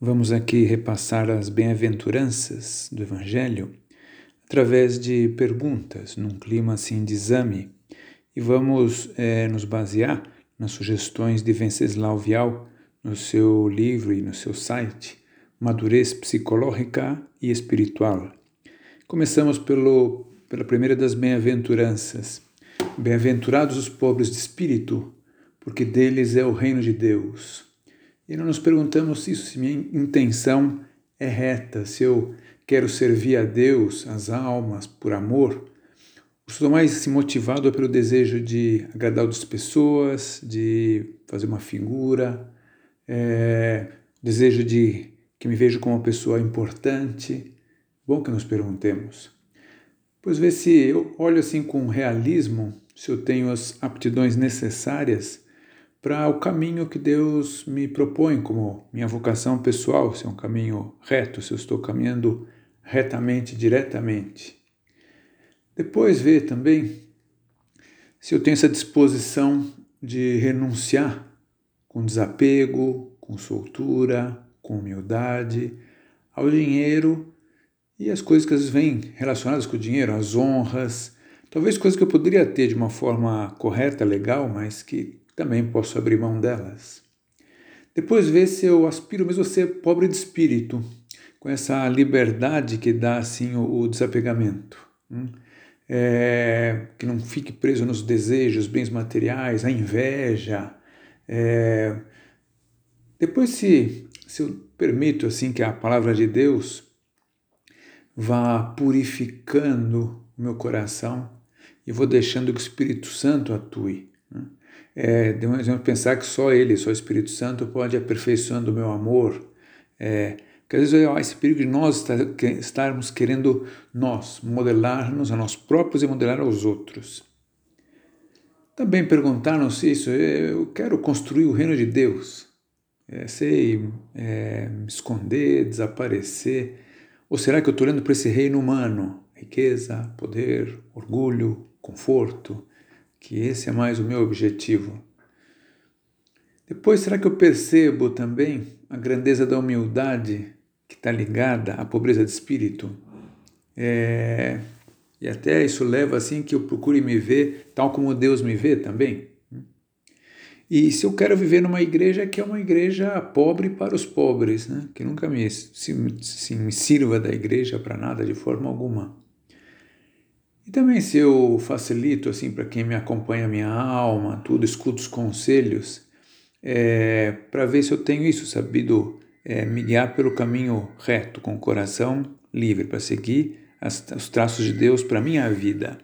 Vamos aqui repassar as bem-aventuranças do Evangelho através de perguntas, num clima assim de exame, e vamos é, nos basear nas sugestões de Venceslau Vial no seu livro e no seu site Madurez Psicológica e Espiritual. Começamos pelo, pela primeira das bem-aventuranças. Bem-aventurados os pobres de espírito, porque deles é o reino de Deus. E não nos perguntamos se, se minha intenção é reta, se eu quero servir a Deus, as almas, por amor. Estou mais assim, motivado pelo desejo de agradar outras pessoas, de fazer uma figura, é, desejo de que me vejo como uma pessoa importante. Bom que nos perguntemos. Pois ver se eu olho assim com realismo, se eu tenho as aptidões necessárias para o caminho que Deus me propõe como minha vocação pessoal, se é um caminho reto, se eu estou caminhando retamente, diretamente. Depois ver também se eu tenho essa disposição de renunciar com desapego, com soltura, com humildade ao dinheiro e as coisas que às vezes vêm relacionadas com o dinheiro, as honras, talvez coisas que eu poderia ter de uma forma correta, legal, mas que também posso abrir mão delas. Depois ver se eu aspiro mesmo a ser pobre de espírito, com essa liberdade que dá assim o, o desapegamento. Hum? É, que não fique preso nos desejos, bens materiais, a inveja. É, depois se, se eu permito assim que a palavra de Deus vá purificando o meu coração e vou deixando que o Espírito Santo atue. Né? É, devemos pensar que só Ele, só o Espírito Santo pode aperfeiçoando o meu amor. É, porque às vezes há esse perigo de nós estarmos querendo nós, modelar-nos a nós próprios e modelar aos outros. Também perguntar-nos isso, eu quero construir o reino de Deus, é, sei é, me esconder, desaparecer, ou será que eu estou olhando para esse reino humano? Riqueza, poder, orgulho, conforto, que esse é mais o meu objetivo. Depois, será que eu percebo também a grandeza da humildade que está ligada à pobreza de espírito? É, e até isso leva assim que eu procure me ver tal como Deus me vê também. E se eu quero viver numa igreja que é uma igreja pobre para os pobres, né? que nunca me, se, se me sirva da igreja para nada de forma alguma. E também se eu facilito assim para quem me acompanha a minha alma, tudo, escuto os conselhos, é, para ver se eu tenho isso, sabido é, me guiar pelo caminho reto, com o coração livre, para seguir as, os traços de Deus para minha vida.